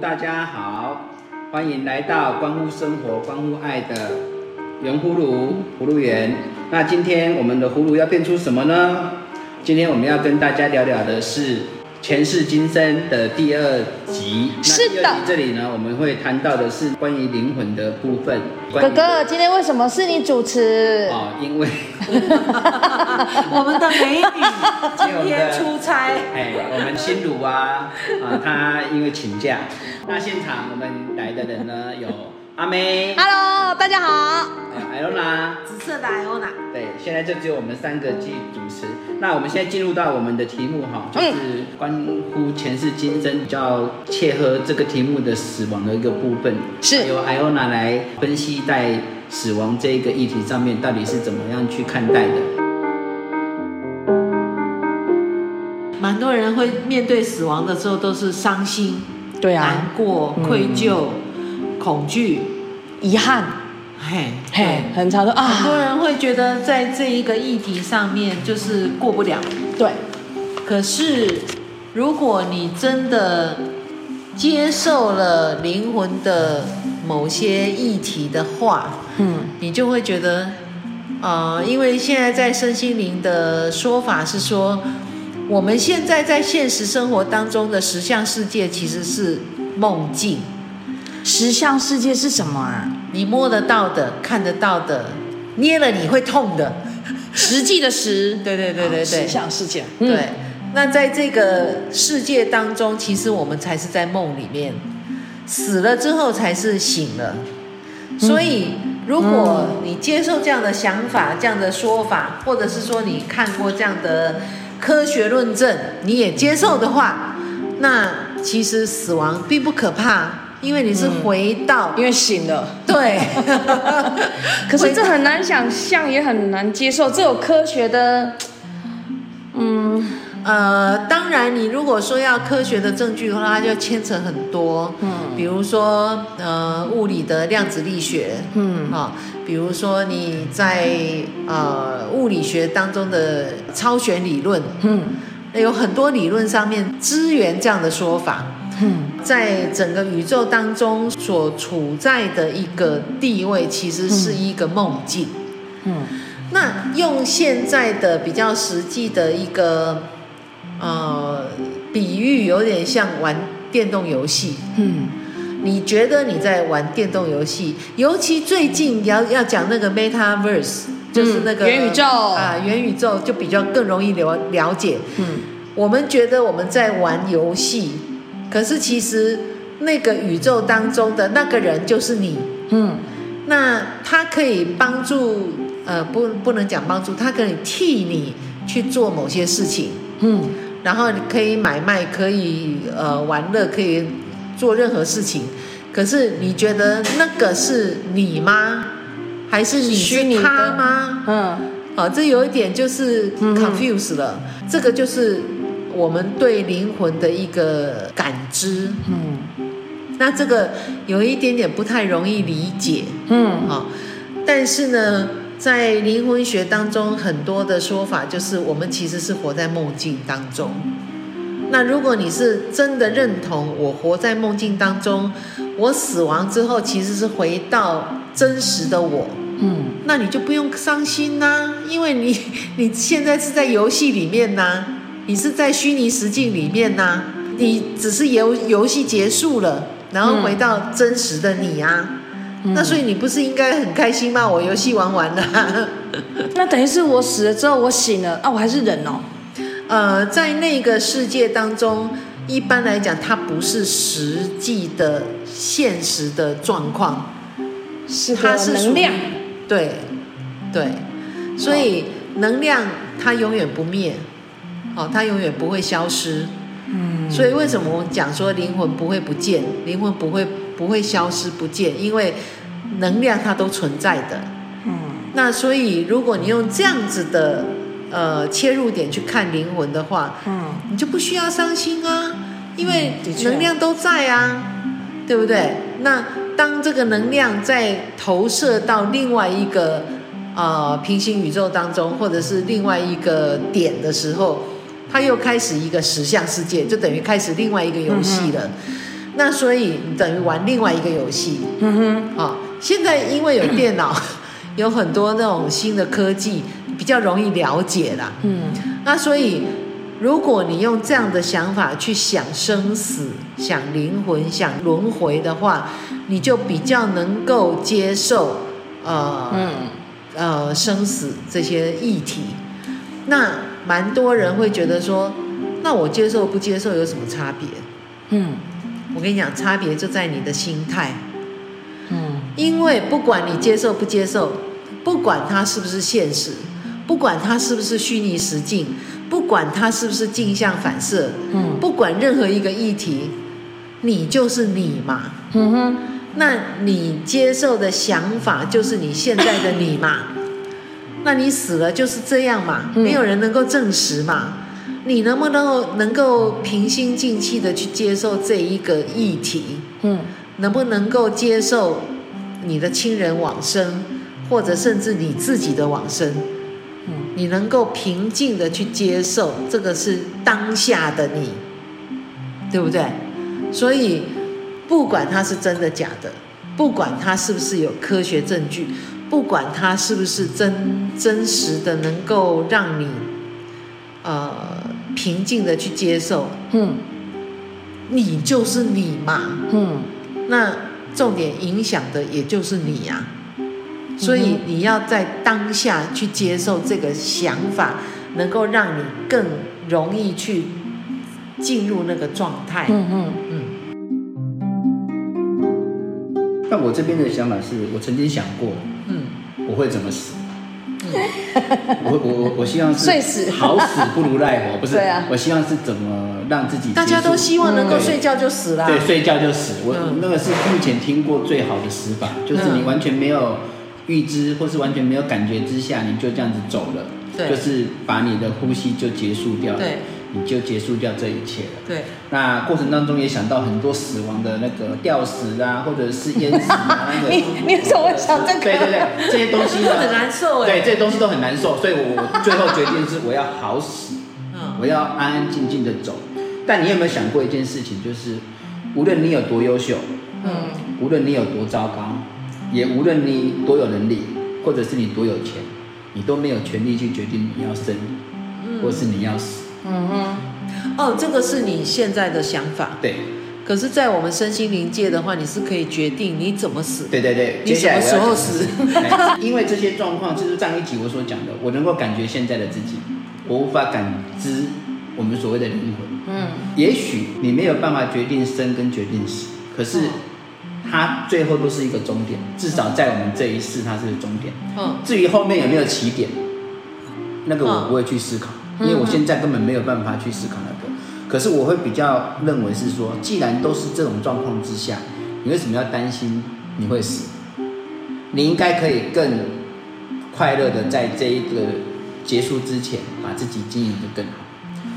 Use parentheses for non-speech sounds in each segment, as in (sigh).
大家好，欢迎来到关乎生活、关乎爱的圆葫芦葫芦园。那今天我们的葫芦要变出什么呢？今天我们要跟大家聊聊的是。前世今生的第二集，是的。那第二集这里呢，我们会谈到的是关于灵魂的部分。哥哥，今天为什么是你主持？哦，因为 (laughs) 我们的美女今天出差。(laughs) 哎，我们心如啊啊，她因为请假。那现场我们来的人呢，有阿妹。Hello，大家好。艾欧娜。紫色的艾欧娜。对，现在就只有我们三个继续主持。那我们现在进入到我们的题目哈，就是关乎前世今生，比较切合这个题目的死亡的一个部分，是由艾欧娜来分析在死亡这一个议题上面到底是怎么样去看待的。蛮多人会面对死亡的时候都是伤心，对啊，难过、愧疚、嗯、恐惧、遗憾。嘿，嘿，很常说啊，很多人会觉得在这一个议题上面就是过不了。对，可是如果你真的接受了灵魂的某些议题的话，嗯，你就会觉得，呃，因为现在在身心灵的说法是说，我们现在在现实生活当中的实相世界其实是梦境。实相世界是什么啊？你摸得到的、看得到的，捏了你会痛的，实际的实。对对对对对，实相世界。对，嗯、那在这个世界当中，其实我们才是在梦里面，死了之后才是醒了。所以，如果你接受这样的想法、这样的说法，或者是说你看过这样的科学论证，你也接受的话，那其实死亡并不可怕。因为你是回到，嗯、因为醒了，对。(laughs) 可是这很难想象，也很难接受。这有科学的，嗯呃，当然，你如果说要科学的证据的话，它就牵扯很多。嗯，比如说呃，物理的量子力学，嗯啊、哦，比如说你在呃物理学当中的超弦理论，嗯，有很多理论上面支援这样的说法。嗯，在整个宇宙当中所处在的一个地位，其实是一个梦境。嗯，那用现在的比较实际的一个呃比喻，有点像玩电动游戏。嗯，你觉得你在玩电动游戏？尤其最近要要讲那个 Metaverse，就是那个元宇宙啊，元宇宙就比较更容易了了解。嗯，我们觉得我们在玩游戏。可是其实那个宇宙当中的那个人就是你，嗯，那他可以帮助，呃，不，不能讲帮助，他可以替你去做某些事情，嗯，然后你可以买卖，可以呃玩乐，可以做任何事情。可是你觉得那个是你吗？还是你是他吗？嗯，好，这有一点就是 confuse 了，嗯，这个就是。我们对灵魂的一个感知，嗯，那这个有一点点不太容易理解，嗯，好，但是呢，在灵魂学当中，很多的说法就是我们其实是活在梦境当中。那如果你是真的认同我活在梦境当中，我死亡之后其实是回到真实的我，嗯，那你就不用伤心呐，因为你 (laughs) 你现在是在游戏里面呐。你是在虚拟实境里面呢、啊？你只是游游戏结束了，然后回到真实的你啊？嗯、那所以你不是应该很开心吗？我游戏玩完了，(laughs) 那等于是我死了之后我醒了啊，我还是人哦。呃，在那个世界当中，一般来讲，它不是实际的现实的状况，是它是能量，对对，所以能量它永远不灭。哦，它永远不会消失，嗯，所以为什么我们讲说灵魂不会不见，灵魂不会不会消失不见？因为能量它都存在的，嗯，那所以如果你用这样子的呃切入点去看灵魂的话，嗯，你就不需要伤心啊，因为能量都在啊，对不对？那当这个能量在投射到另外一个呃平行宇宙当中，或者是另外一个点的时候。他又开始一个实相世界，就等于开始另外一个游戏了。嗯、那所以你等于玩另外一个游戏。嗯哼，好，现在因为有电脑，有很多那种新的科技，比较容易了解啦。嗯，那所以如果你用这样的想法去想生死、想灵魂、想轮回的话，你就比较能够接受呃、嗯、呃生死这些议题。那蛮多人会觉得说，那我接受不接受有什么差别？嗯。我跟你讲，差别就在你的心态。嗯，因为不管你接受不接受，不管它是不是现实，不管它是不是虚拟实境，不管它是不是镜像反射，嗯，不管任何一个议题，你就是你嘛。嗯哼，那你接受的想法就是你现在的你嘛。那你死了就是这样嘛，没有人能够证实嘛。你能不能够能够平心静气的去接受这一个议题？嗯，能不能够接受你的亲人往生，或者甚至你自己的往生？嗯，你能够平静的去接受这个是当下的你，对不对？所以不管它是真的假的，不管它是不是有科学证据，不管它是不是真真实的，能够让你呃。平静的去接受，嗯，你就是你嘛，嗯，那重点影响的也就是你呀，啊，所以你要在当下去接受这个想法，能够让你更容易去进入那个状态，嗯嗯嗯。那我这边的想法是我曾经想过，嗯，我会怎么死？我我我希望是睡死，好死不如赖活，不是？对啊。我希望是怎么让自己？大家都希望能够睡觉就死了。对，睡觉就死。我那个是目前听过最好的死法，就是你完全没有预知或是完全没有感觉之下，你就这样子走了，对，就是把你的呼吸就结束掉了。对。你就结束掉这一切了。对。那过程当中也想到很多死亡的那个吊死啊，或者是淹死啊，(laughs) 那个。你你怎么想这个？对对对，这些东西都很难受哎。对，这些东西都很难受，所以我最后决定是我要好死，我要安安静静的走。但你有没有想过一件事情，就是无论你有多优秀，嗯，无论你有多糟糕，也无论你多有能力，或者是你多有钱，你都没有权利去决定你要生，或是你要死。嗯哼，哦，这个是你现在的想法。对。可是，在我们身心灵界的话，你是可以决定你怎么死。对对对。你什么时候死？(laughs) 因为这些状况，就是上一集我所讲的，我能够感觉现在的自己，我无法感知我们所谓的灵魂。嗯。也许你没有办法决定生跟决定死，可是它最后都是一个终点。至少在我们这一世，它是终点。嗯。至于后面有没有起点，那个我不会去思考。因为我现在根本没有办法去思考那个，可是我会比较认为是说，既然都是这种状况之下，你为什么要担心你会死？你应该可以更快乐的在这一个结束之前，把自己经营得更好。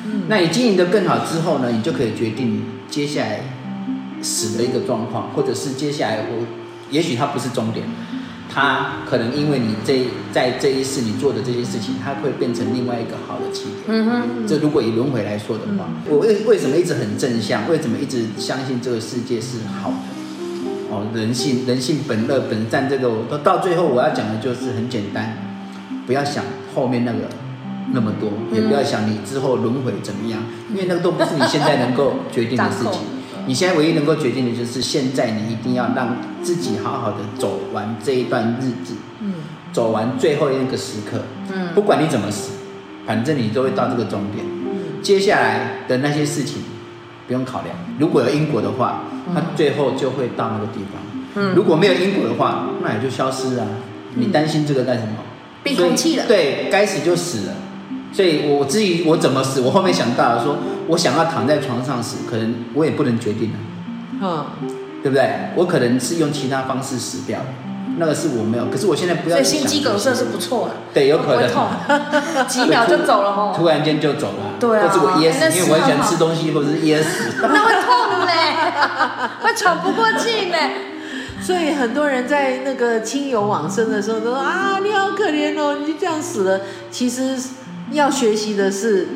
嗯，那你经营得更好之后呢，你就可以决定接下来死的一个状况，或者是接下来我，也许它不是终点。他可能因为你这在这一世你做的这些事情，他会变成另外一个好的起点。嗯哼。这如果以轮回来说的话，我为为什么一直很正向？为什么一直相信这个世界是好的？哦，人性人性本恶本善，这个我到最后我要讲的就是很简单，不要想后面那个那么多，也不要想你之后轮回怎么样，因为那个都不是你现在能够决定的事情。你现在唯一能够决定的就是，现在你一定要让自己好好的走完这一段日子，嗯，走完最后一个时刻，嗯，不管你怎么死，反正你都会到这个终点，嗯，接下来的那些事情不用考量，如果有因果的话，它最后就会到那个地方，嗯，如果没有因果的话，那也就消失啊，你担心这个干什么？闭空气了，对该死就死了。所以，我至于我怎么死，我后面想到了说，我想要躺在床上死，可能我也不能决定了，嗯，对不对？我可能是用其他方式死掉，那个是我没有。可是我现在不要。所以心肌梗塞是不错的。对，有可能。会痛，(laughs) 几秒就走了哦。突然间就走了。对啊。或者我噎死，因为我很喜欢吃东西，或者是噎死。那会痛呢，(laughs) 会喘不过气呢。所以很多人在那个亲友往生的时候都说啊，你好可怜哦，你就这样死了。其实。要学习的是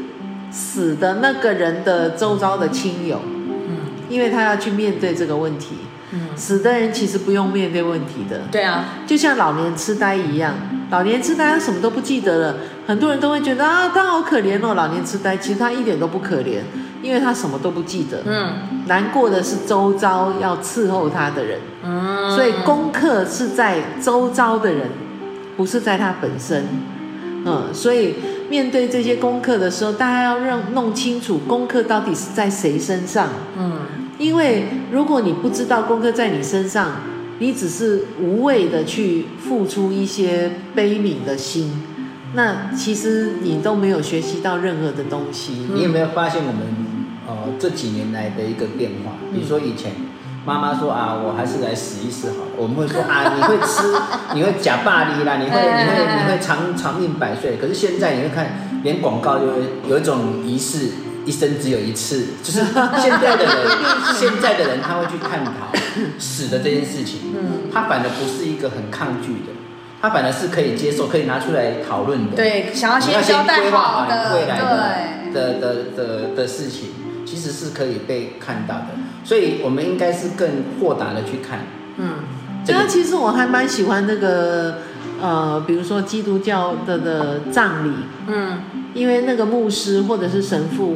死的那个人的周遭的亲友，嗯，因为他要去面对这个问题。嗯，死的人其实不用面对问题的。对啊，就像老年痴呆一样，老年痴呆他什么都不记得了，很多人都会觉得啊，他好可怜哦，老年痴呆，其实他一点都不可怜，因为他什么都不记得。嗯，难过的是周遭要伺候他的人。嗯，所以功课是在周遭的人，不是在他本身。嗯，所以面对这些功课的时候，大家要让弄清楚功课到底是在谁身上。嗯。因为如果你不知道功课在你身上，你只是无谓的去付出一些悲悯的心，那其实你都没有学习到任何的东西。你有没有发现我们呃这几年来的一个变化？比如说以前妈妈说啊，我还是来死一死好了，我们会说啊，你会吃，你会假霸力啦，你会你会你会长长命百岁。可是现在你会看，连广告就会有一种仪式。一生只有一次，就是 (laughs) 现在的人，现在的人他会去探讨 (coughs) 死的这件事情，嗯，他反而不是一个很抗拒的，他反而是可以接受，可以拿出来讨论的。对，想要先交代好的未来的的的的的事情，其实是可以被看到的，所以我们应该是更豁达的去看。嗯，这个其实我还蛮喜欢那个呃，比如说基督教的的葬礼，嗯，因为那个牧师或者是神父。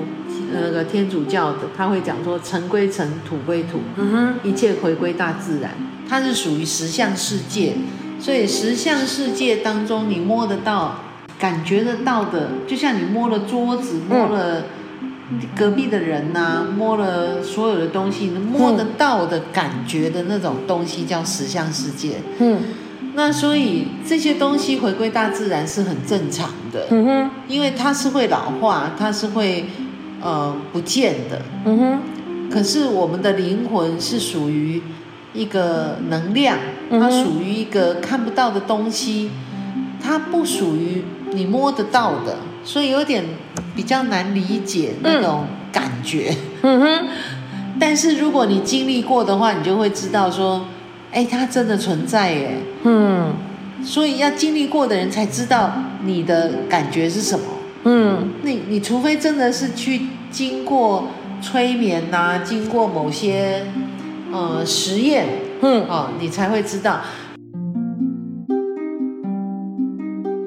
那个天主教的他会讲说，尘归尘，土归土，嗯哼，一切回归大自然。它是属于实相世界，所以实相世界当中，你摸得到、感觉得到的，就像你摸了桌子，摸了隔壁的人呐、啊，摸了所有的东西，摸得到的感觉的那种东西叫实相世界。嗯，那所以这些东西回归大自然是很正常的。嗯哼，因为它是会老化，它是会。呃，不见的。嗯哼。可是我们的灵魂是属于一个能量，它属于一个看不到的东西，它不属于你摸得到的，所以有点比较难理解那种感觉。嗯哼。但是如果你经历过的话，你就会知道说，哎，它真的存在耶。嗯。所以要经历过的人才知道你的感觉是什么。嗯，你你除非真的是去经过催眠呐、啊，经过某些呃实验，嗯，哦，你才会知道。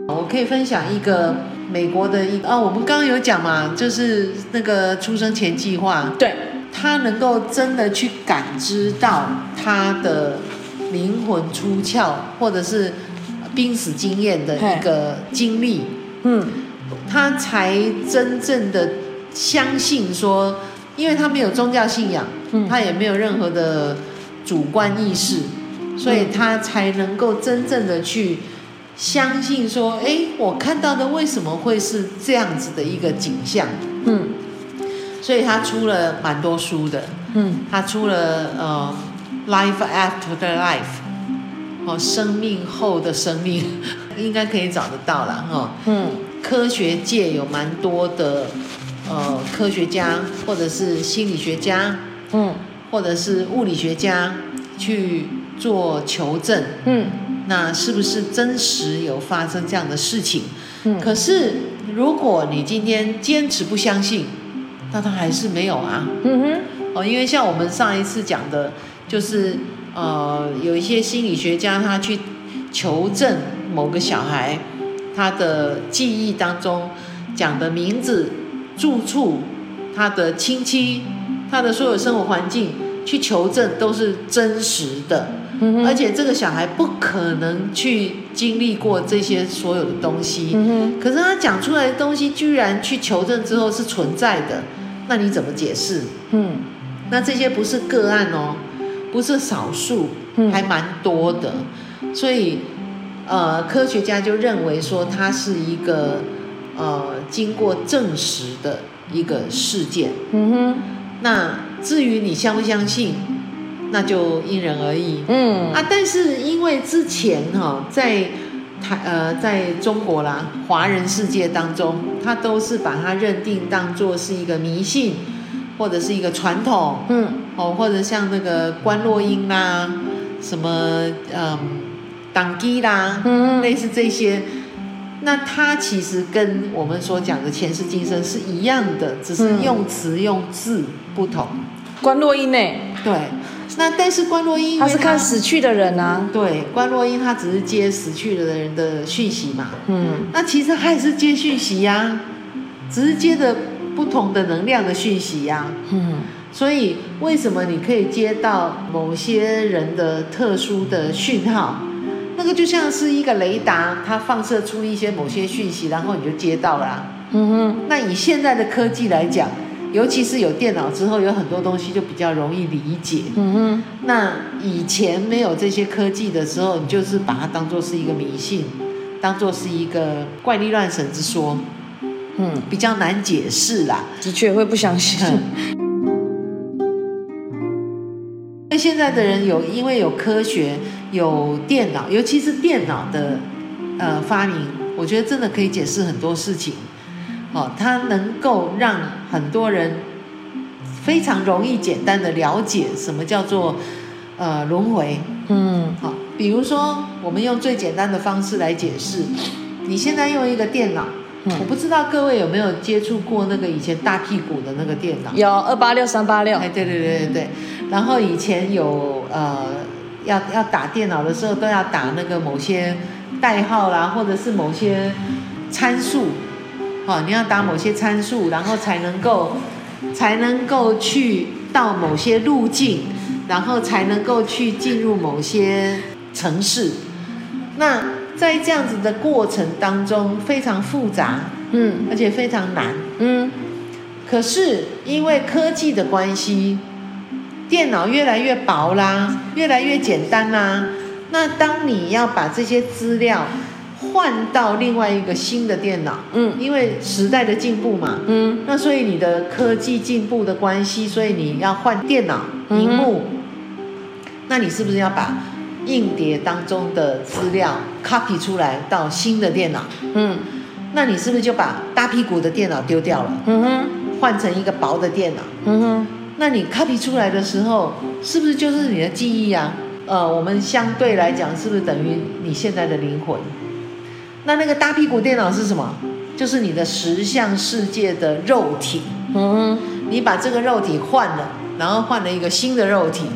我可以分享一个美国的一啊、哦，我们刚刚有讲嘛，就是那个出生前计划，对，他能够真的去感知到他的灵魂出窍，或者是濒死经验的一个经历，嗯。他才真正的相信说，因为他没有宗教信仰，他也没有任何的主观意识，所以他才能够真正的去相信说，哎，我看到的为什么会是这样子的一个景象？嗯，所以他出了蛮多书的，嗯，他出了呃，Life After the Life，哦，生命后的生命，(laughs) 应该可以找得到了哈，嗯。科学界有蛮多的，呃，科学家或者是心理学家，嗯，或者是物理学家去做求证，嗯，那是不是真实有发生这样的事情？嗯，可是如果你今天坚持不相信，那他还是没有啊，嗯哼，哦，因为像我们上一次讲的，就是呃，有一些心理学家他去求证某个小孩。他的记忆当中讲的名字、住处、他的亲戚、他的所有生活环境，去求证都是真实的，嗯、而且这个小孩不可能去经历过这些所有的东西。嗯、可是他讲出来的东西，居然去求证之后是存在的，那你怎么解释？嗯，那这些不是个案哦，不是少数，还蛮多的，所以。呃，科学家就认为说，它是一个呃经过证实的一个事件。嗯哼。那至于你相不相信，那就因人而异。嗯。啊，但是因为之前哈、哦，在台呃在中国啦，华人世界当中，他都是把它认定当做是一个迷信，或者是一个传统。嗯。哦，或者像那个观落音啦，什么嗯。呃当机啦，嗯，类似这些，那它其实跟我们所讲的前世今生是一样的，只是用词用字不同。关洛音呢？对，那但是关洛音他，是看死去的人啊。对，关洛音他只是接死去的人的讯息嘛。嗯，那其实他也是接讯息呀、啊，只是接的不同的能量的讯息呀、啊。嗯，所以为什么你可以接到某些人的特殊的讯号？那个就像是一个雷达，它放射出一些某些讯息，然后你就接到了啊。嗯哼。那以现在的科技来讲，尤其是有电脑之后，有很多东西就比较容易理解。嗯哼。那以前没有这些科技的时候，你就是把它当做是一个迷信，当做是一个怪力乱神之说。嗯，比较难解释啦。的确会不相信。嗯现在的人有，因为有科学，有电脑，尤其是电脑的呃发明，我觉得真的可以解释很多事情。哦，它能够让很多人非常容易、简单的了解什么叫做呃轮回。嗯，好，比如说我们用最简单的方式来解释，你现在用一个电脑。嗯、我不知道各位有没有接触过那个以前大屁股的那个电脑？有二八六三八六。哎，对对对对对。然后以前有呃，要要打电脑的时候都要打那个某些代号啦，或者是某些参数，哦，你要打某些参数，然后才能够才能够去到某些路径，然后才能够去进入某些城市。那在这样子的过程当中，非常复杂，嗯，而且非常难，嗯。可是因为科技的关系，电脑越来越薄啦，越来越简单啦。那当你要把这些资料换到另外一个新的电脑，嗯，因为时代的进步嘛，嗯，那所以你的科技进步的关系，所以你要换电脑、荧幕，那你是不是要把？硬碟当中的资料 copy 出来到新的电脑，嗯，那你是不是就把大屁股的电脑丢掉了？嗯哼，换成一个薄的电脑，嗯哼，那你 copy 出来的时候，是不是就是你的记忆啊？呃，我们相对来讲，是不是等于你现在的灵魂？那那个大屁股电脑是什么？就是你的实相世界的肉体，嗯，你把这个肉体换了，然后换了一个新的肉体。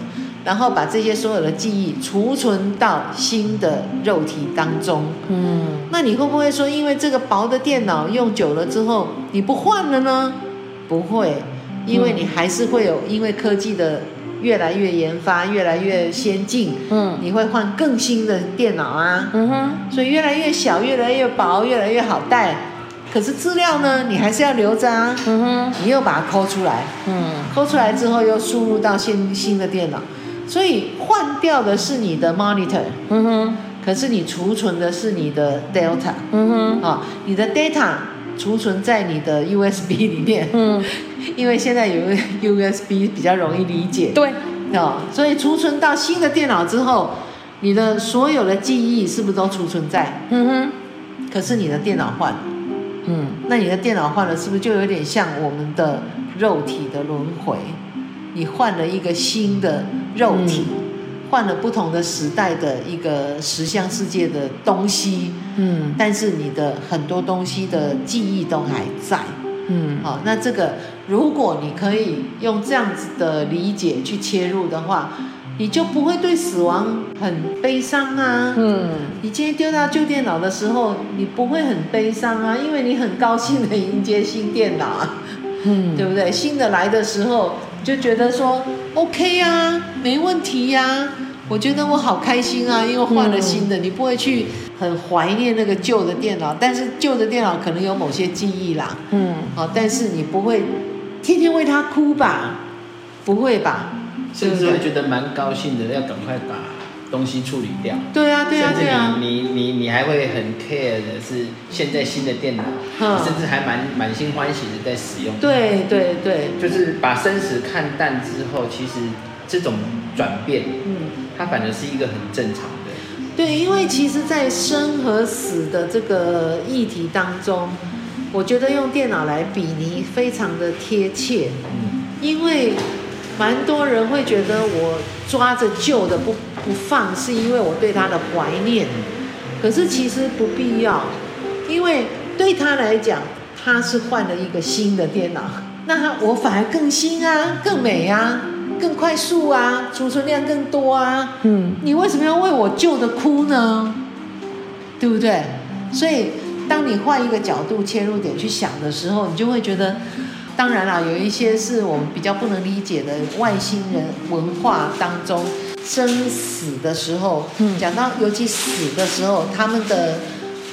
然后把这些所有的记忆储存到新的肉体当中。嗯，那你会不会说，因为这个薄的电脑用久了之后，你不换了呢？不会，因为你还是会有，因为科技的越来越研发，越来越先进。嗯，你会换更新的电脑啊。嗯哼，所以越来越小，越来越薄，越来越好带。可是资料呢，你还是要留着啊。嗯哼，你又把它抠出来。嗯，抠出来之后又输入到新新的电脑。所以换掉的是你的 monitor，嗯哼，可是你储存的是你的 delta，嗯哼，啊，你的 data 储存在你的 USB 里面，嗯，(laughs) (laughs) 因为现在有 USB 比较容易理解，对，哦，所以储存到新的电脑之后，你的所有的记忆是不是都储存在？嗯哼，可是你的电脑换了，嗯，那你的电脑换了，是不是就有点像我们的肉体的轮回？你换了一个新的肉体，嗯、换了不同的时代的一个实相世界的东西，嗯，但是你的很多东西的记忆都还在，嗯，好，那这个如果你可以用这样子的理解去切入的话，你就不会对死亡很悲伤啊，嗯，你今天丢掉旧电脑的时候，你不会很悲伤啊，因为你很高兴的迎接新电脑啊，嗯，对不对？新的来的时候。就觉得说 OK 啊，没问题呀。我觉得我好开心啊，因为换了新的。你不会去很怀念那个旧的电脑，但是旧的电脑可能有某些记忆啦。嗯，好，但是你不会天天为他哭吧？不会吧？甚至会觉得蛮高兴的，要赶快把。东西处理掉，对啊，对啊，对啊。你你你你还会很 care 的是现在新的电脑，嗯、甚至还蛮满心欢喜的在使用。对对对，就是把生死看淡之后，其实这种转变，嗯，它反而是一个很正常的。对，因为其实，在生和死的这个议题当中，我觉得用电脑来比拟非常的贴切，嗯，因为。蛮多人会觉得我抓着旧的不不放，是因为我对他的怀念。可是其实不必要，因为对他来讲，他是换了一个新的电脑，那他我反而更新啊，更美啊。更快速啊，储存量更多啊。嗯，你为什么要为我旧的哭呢？对不对？所以，当你换一个角度切入点去想的时候，你就会觉得，当然啦，有一些是我们比较不能理解的外星人文化当中，生死的时候，嗯，讲到尤其死的时候，他们的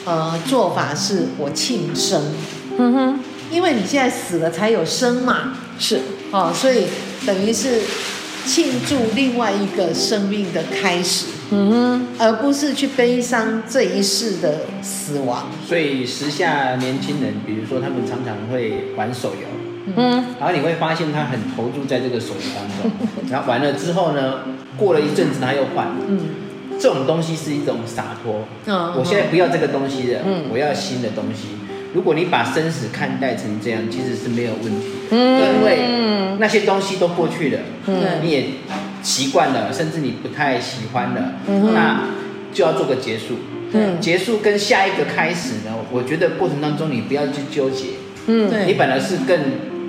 呃做法是我庆生，嗯哼，因为你现在死了才有生嘛，是。哦，所以等于是庆祝另外一个生命的开始。嗯哼，而不是去悲伤这一世的死亡。所以时下年轻人，比如说他们常常会玩手游，嗯，然后你会发现他很投入在这个手游当中，(laughs) 然后完了之后呢，过了一阵子他又换，嗯，这种东西是一种洒脱，嗯，我现在不要这个东西了，嗯，我要新的东西。如果你把生死看待成这样，其实是没有问题的，嗯，因为那些东西都过去了，嗯，你也。习惯了，甚至你不太喜欢了，嗯、那就要做个结束。嗯，结束跟下一个开始呢？我觉得过程当中你不要去纠结。嗯，你本来是更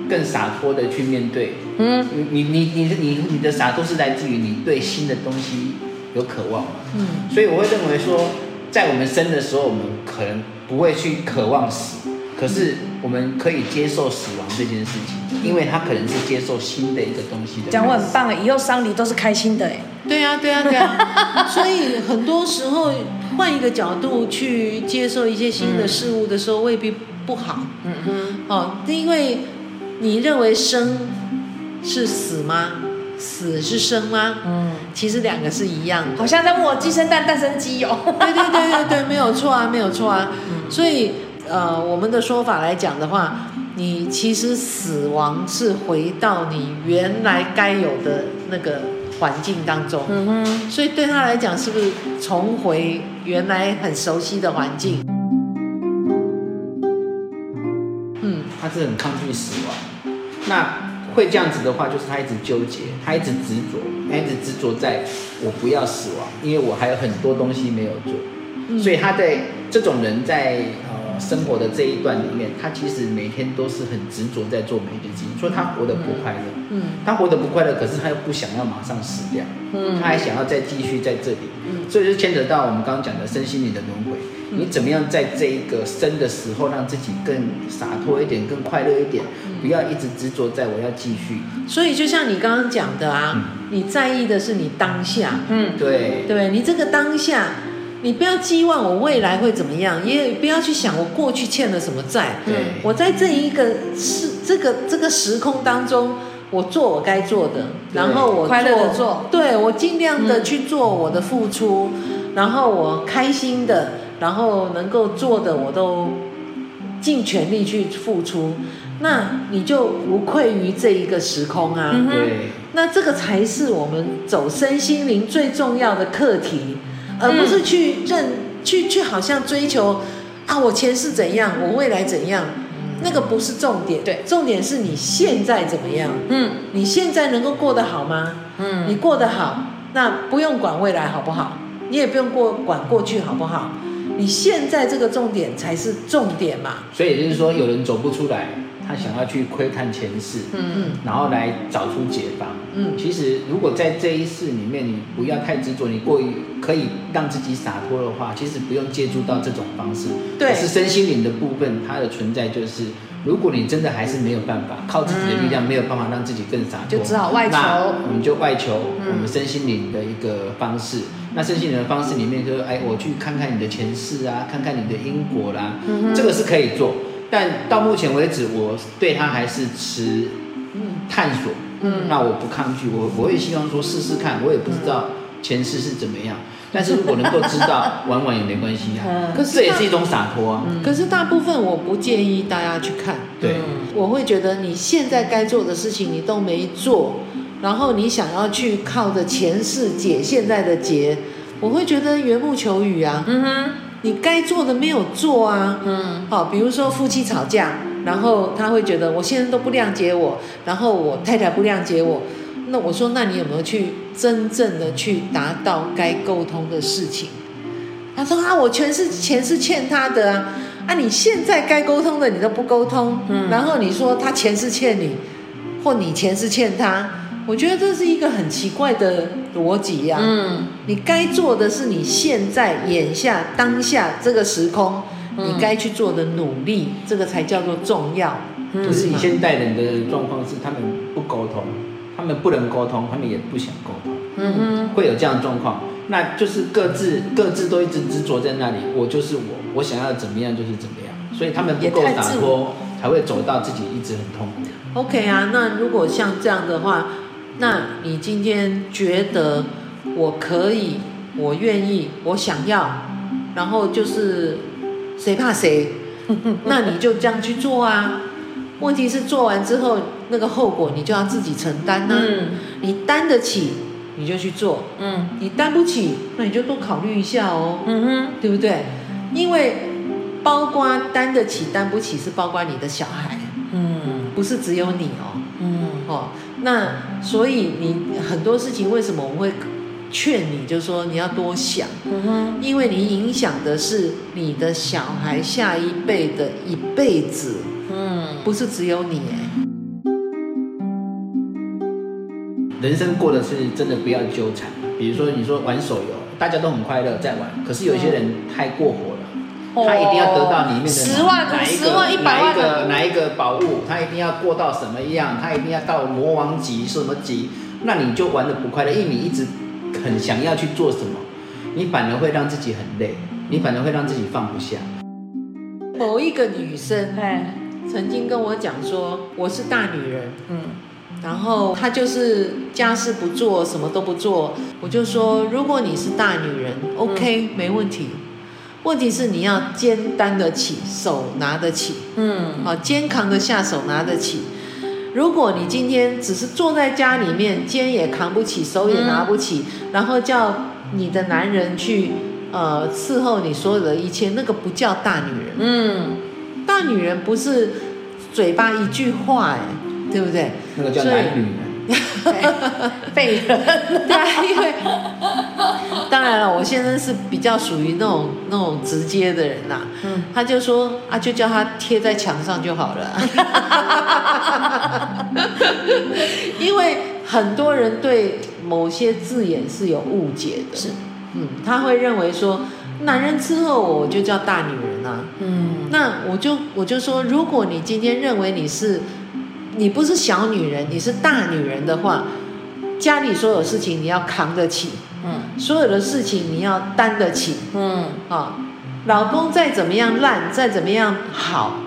更洒脱的去面对。嗯，你你你你你的洒脱是来自于你对新的东西有渴望。嗯，所以我会认为说，在我们生的时候，我们可能不会去渴望死。可是我们可以接受死亡这件事情，因为他可能是接受新的一个东西的。讲我很棒哎，以后丧礼都是开心的哎。对呀，对呀，对呀。(laughs) 所以很多时候换一个角度去接受一些新的事物的时候，未必不好。嗯嗯。哦，因为你认为生是死吗？死是生吗？嗯，其实两个是一样的。好像在问我鸡生蛋，蛋生鸡哦。对对对对对，没有错啊，(laughs) 没有错啊。嗯，所以。呃，我们的说法来讲的话，你其实死亡是回到你原来该有的那个环境当中，嗯哼，所以对他来讲，是不是重回原来很熟悉的环境？嗯，他是很抗拒死亡，那会这样子的话，就是他一直纠结，他一直执着，他一直执着在我不要死亡，因为我还有很多东西没有做，嗯，所以他在这种人在呃。生活的这一段里面，他其实每天都是很执着在做每件事情，所以他活得不快乐。嗯，他活得不快乐，可是他又不想要马上死掉。嗯，他还想要再继续在这里。嗯，所以就牵扯到我们刚刚讲的身心灵的轮回。你怎么样在这一个生的时候，让自己更洒脱一点，更快乐一点，不要一直执着在我要继续。所以就像你刚刚讲的啊，你在意的是你当下。嗯，对，对你这个当下。你不要寄望我未来会怎么样，也不要去想我过去欠了什么债。对，我在这一个是这个这个时空当中，我做我该做的，然后我快乐的做，对，我尽量的去做我的付出，嗯，然后我开心的，然后能够做的我都尽全力去付出，那你就无愧于这一个时空啊。对，那这个才是我们走身心灵最重要的课题。而不是去认去去好像追求啊，我前世怎样，我未来怎样，那个不是重点。对，重点是你现在怎么样？嗯，你现在能够过得好吗？嗯，你过得好，那不用管未来好不好，你也不用过管过去好不好，你现在这个重点才是重点嘛。所以也就是说，有人走不出来。他想要去窥探前世，嗯嗯，然后来找出解方，嗯，其实如果在这一世里面，你不要太执着，你过于可以让自己洒脱的话，其实不用借助到这种方式。对，是身心灵的部分，它的存在就是，如果你真的还是没有办法靠自己的力量，没有办法让自己更洒脱，就只好外求。那我们就外求我们身心灵的一个方式。那身心灵的方式里面，就是哎，我去看看你的前世啊，看看你的因果啦，嗯，这个是可以做。但到目前为止，我对他还是持探索。嗯，那我不抗拒，我我也希望说试试看。我也不知道前世是怎么样，但是如果能够知道，玩玩也没关系啊。(laughs) 可是这也是一种洒脱啊。可是大部分我不建议大家去看。对，我会觉得你现在该做的事情你都没做，然后你想要去靠着前世解现在的结，我会觉得缘木求鱼啊。嗯哼。你该做的没有做啊，嗯，好，比如说夫妻吵架，然后他会觉得我先生都不谅解我，然后我太太不谅解我，那我说，那你有没有去真正的去达到该沟通的事情？他说啊，我全是钱是欠他的啊，啊，你现在该沟通的你都不沟通，嗯，然后你说他钱是欠你，或你钱是欠他，我觉得这是一个很奇怪的逻辑呀。嗯，你该做的是你现在眼下当下这个时空，嗯、你该去做的努力，这个才叫做重要。可是你现代人的状况是他们不沟通，他们不能沟通，他们也不想沟通。嗯嗯，会有这样的状况，那就是各自各自都一直执着在那里，我就是我，我想要怎么样就是怎么样，所以他们不够洒脱，才会走到自己一直很痛苦。OK 啊，那如果像这样的话，那你今天觉得我可以，我愿意，我想要，然后就是谁怕谁，(laughs) 那你就这样去做啊。问题是做完之后，那个后果你就要自己承担呢、啊。嗯，你担得起，你就去做。嗯，你担不起，那你就多考虑一下哦。嗯哼，对不对？因为包括担得起、担不起，是包括你的小孩。嗯，不是只有你哦。嗯，哦，那所以你很多事情，为什么我会劝你，就是说你要多想。嗯哼，因为你影响的是你的小孩下一辈的一辈子。嗯，不是只有你哎。人生过的是真的不要纠缠。比如说，你说玩手游，大家都很快乐在玩，可是有些人太过火他一定要得到里面的十万、哪一个、十万、一百万哪一个、哪一个宝物，他一定要过到什么样，他一定要到魔王级什么级，那你就玩的不快乐，因为你一直很想要去做什么，你反而会让自己很累，你反而会让自己放不下。某一个女生，哎。曾经跟我讲说，我是大女人，嗯，然后她就是家事不做，什么都不做。我就说，如果你是大女人，OK，没问题。问题是你要肩担得起，手拿得起，嗯，好，肩扛得下，手拿得起。如果你今天只是坐在家里面，肩也扛不起，手也拿不起，然后叫你的男人去呃伺候你所有的一切，那个不叫大女人，嗯。大女人不是嘴巴一句话哎，对不对？那个叫男女人。(laughs) 废人。(laughs) 对啊，因为当然了，我先生是比较属于那种那种直接的人呐、啊。嗯。他就说啊，就叫他贴在墙上就好了。(laughs) 因为很多人对某些字眼是有误解的。是。嗯，他会认为说。男人伺候我，我就叫大女人啊。嗯，那我就我就说，如果你今天认为你是，你不是小女人，你是大女人的话，家里所有事情你要扛得起，嗯，所有的事情你要担得起，嗯，啊，老公再怎么样烂，再怎么样好，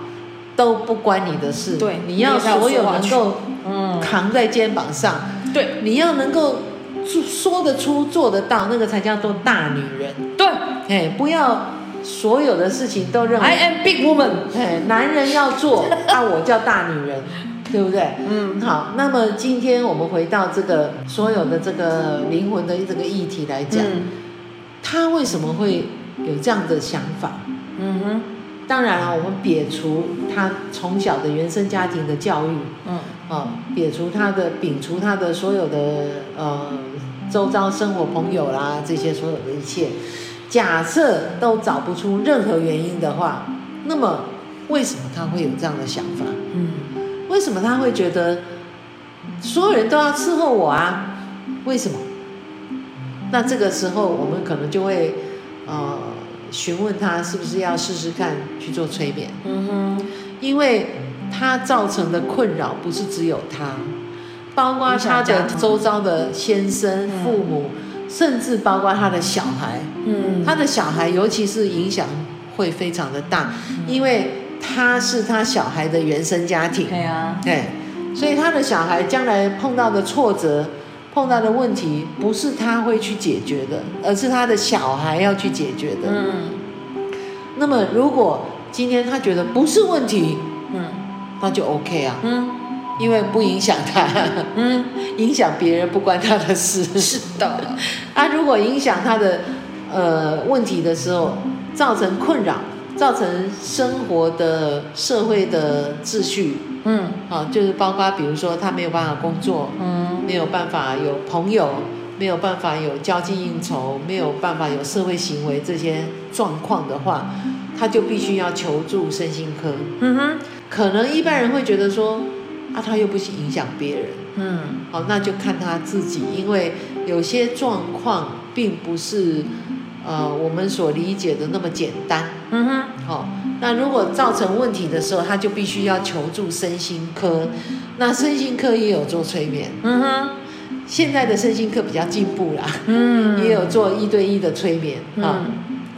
都不关你的事。对，你要所有能够，嗯，扛在肩膀上。对，你要能够说得出、做得到，那个才叫做大女人。对。哎，不要所有的事情都认为 I am big woman。哎，男人要做，(laughs) 啊，我叫大女人，对不对？嗯，好。那么今天我们回到这个所有的这个灵魂的这个议题来讲，嗯、他为什么会有这样的想法？嗯哼。当然了、啊，我们撇除他从小的原生家庭的教育，嗯，啊，撇除他的，摒除他的所有的呃周遭生活朋友啦，这些所有的一切。假设都找不出任何原因的话，那么为什么他会有这样的想法？嗯，为什么他会觉得所有人都要伺候我啊？为什么？那这个时候我们可能就会呃询问他是不是要试试看去做催眠？嗯哼，因为他造成的困扰不是只有他，包括他的周遭的先生、父母。甚至包括他的小孩，嗯，他的小孩尤其是影响会非常的大，因为他是他小孩的原生家庭，对啊，对，所以他的小孩将来碰到的挫折、碰到的问题，不是他会去解决的，而是他的小孩要去解决的。嗯，那么如果今天他觉得不是问题，嗯，那就 OK 啊，嗯。因为不影响他，嗯，(laughs) 影响别人不关他的事。是的，(laughs) 啊，如果影响他的呃问题的时候，造成困扰，造成生活的社会的秩序，嗯，啊，就是包括比如说他没有办法工作，嗯，没有办法有朋友，没有办法有交际应酬，没有办法有社会行为这些状况的话，他就必须要求助身心科。嗯哼，可能一般人会觉得说。啊，他又不是影响别人，嗯，好，那就看他自己，因为有些状况并不是呃我们所理解的那么简单，嗯哼，好，那如果造成问题的时候，他就必须要求助身心科，那身心科也有做催眠，嗯哼，现在的身心科比较进步啦，嗯，(laughs) 也有做一对一的催眠，啊，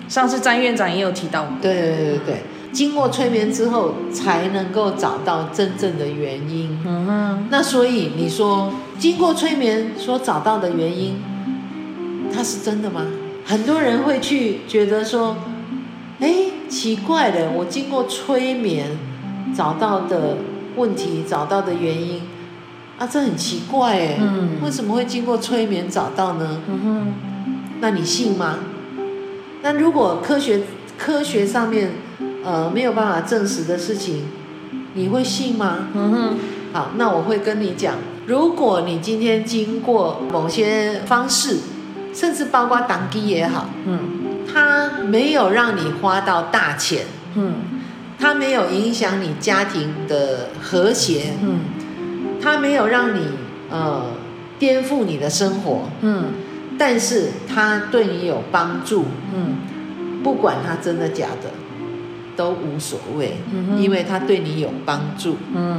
上次詹院长也有提到，对对对对。经过催眠之后，才能够找到真正的原因。嗯哼。那所以你说，经过催眠所找到的原因，它是真的吗？很多人会去觉得说，哎，奇怪的，我经过催眠找到的问题，找到的原因，啊，这很奇怪哎。嗯。为什么会经过催眠找到呢？嗯。那你信吗？那如果科学科学上面。呃，没有办法证实的事情，你会信吗？嗯哼。好，那我会跟你讲，如果你今天经过某些方式，甚至包括当机也好，嗯，它没有让你花到大钱，嗯，它没有影响你家庭的和谐，嗯，它没有让你呃颠覆你的生活，嗯，但是它对你有帮助，嗯，不管它真的假的。都无所谓，因为他对你有帮助。嗯，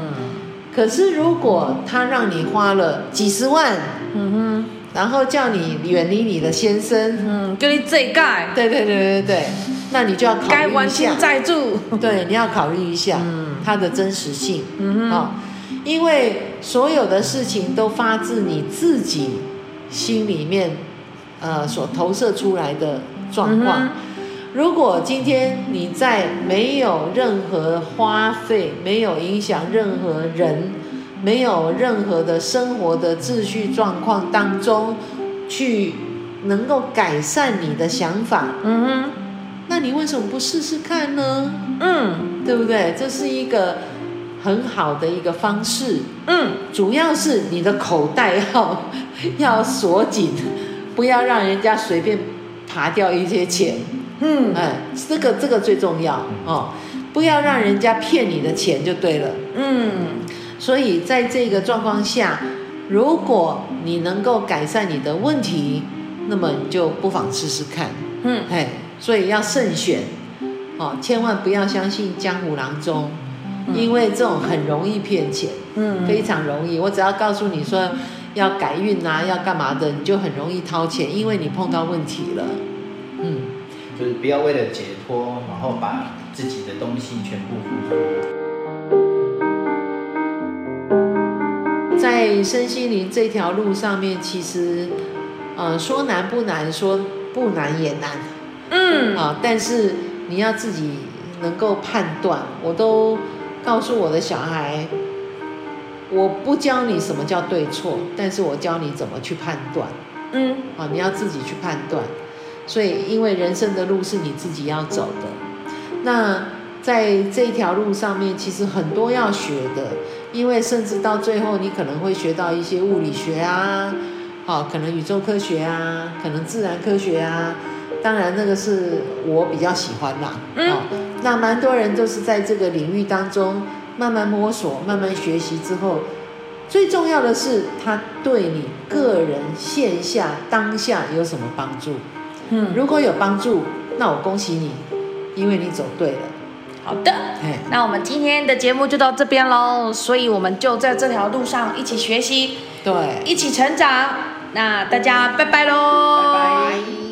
可是如果他让你花了几十万，嗯哼，然后叫你远离你的先生，嗯，跟你这盖，对对对对对，那你就要考虑一下，该还清债住，对，你要考虑一下，嗯，它的真实性，嗯哼，哦，因为所有的事情都发自你自己心里面，呃，所投射出来的状况。嗯如果今天你在没有任何花费、没有影响任何人、没有任何的生活的秩序状况当中，去能够改善你的想法，嗯哼，那你为什么不试试看呢？嗯，对不对？这是一个很好的一个方式。嗯，主要是你的口袋要 (laughs) 要锁紧，不要让人家随便爬掉一些钱。嗯，哎，这个这个最重要哦，不要让人家骗你的钱就对了。嗯，所以在这个状况下，如果你能够改善你的问题，那么你就不妨试试看。嗯，哎，所以要慎选，哦，千万不要相信江湖郎中，因为这种很容易骗钱。嗯，非常容易。我只要告诉你说要改运啊，要干嘛的，你就很容易掏钱，因为你碰到问题了。嗯。就是不要为了解脱，然后把自己的东西全部付出。在身心灵这条路上面，其实，呃，说难不难，说不难也难。嗯。啊，但是你要自己能够判断。我都告诉我的小孩，我不教你什么叫对错，但是我教你怎么去判断。嗯。啊，你要自己去判断。所以，因为人生的路是你自己要走的，那在这条路上面，其实很多要学的，因为甚至到最后，你可能会学到一些物理学啊，好，可能宇宙科学啊，可能自然科学啊，当然那个是我比较喜欢啦，哦，那蛮多人都是在这个领域当中慢慢摸索、慢慢学习之后，最重要的是，他对你个人线下当下有什么帮助？嗯，如果有帮助，那我恭喜你，因为你走对了。好的，那我们今天的节目就到这边喽。所以我们就在这条路上一起学习，对，一起成长。那大家拜拜喽。